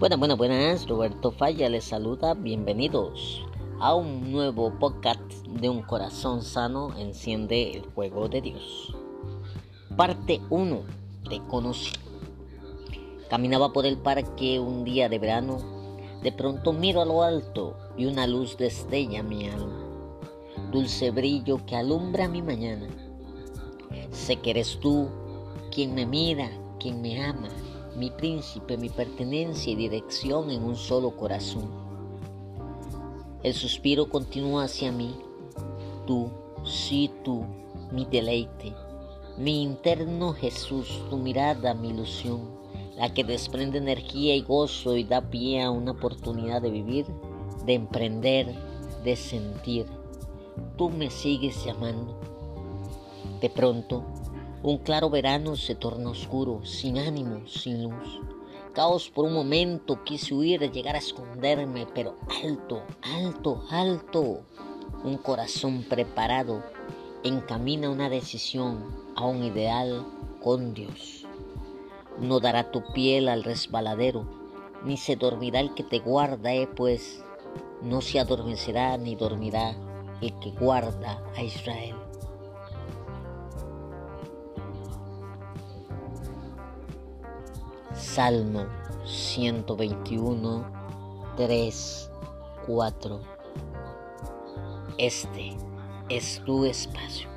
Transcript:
Buenas, buenas, buenas. Roberto Falla les saluda. Bienvenidos a un nuevo podcast de un corazón sano. Enciende el fuego de Dios. Parte 1. Te conocí. Caminaba por el parque un día de verano. De pronto miro a lo alto y una luz destella mi alma. Dulce brillo que alumbra mi mañana. Sé que eres tú quien me mira, quien me ama mi príncipe, mi pertenencia y dirección en un solo corazón. El suspiro continúa hacia mí, tú, sí tú, mi deleite, mi interno Jesús, tu mirada, mi ilusión, la que desprende energía y gozo y da pie a una oportunidad de vivir, de emprender, de sentir. Tú me sigues llamando. De pronto, un claro verano se torna oscuro, sin ánimo, sin luz. Caos por un momento, quise huir, llegar a esconderme, pero alto, alto, alto. Un corazón preparado encamina una decisión a un ideal con Dios. No dará tu piel al resbaladero, ni se dormirá el que te guarda, eh, pues no se adormecerá ni dormirá el que guarda a Israel. Salmo 121, 3, 4. Este es tu espacio.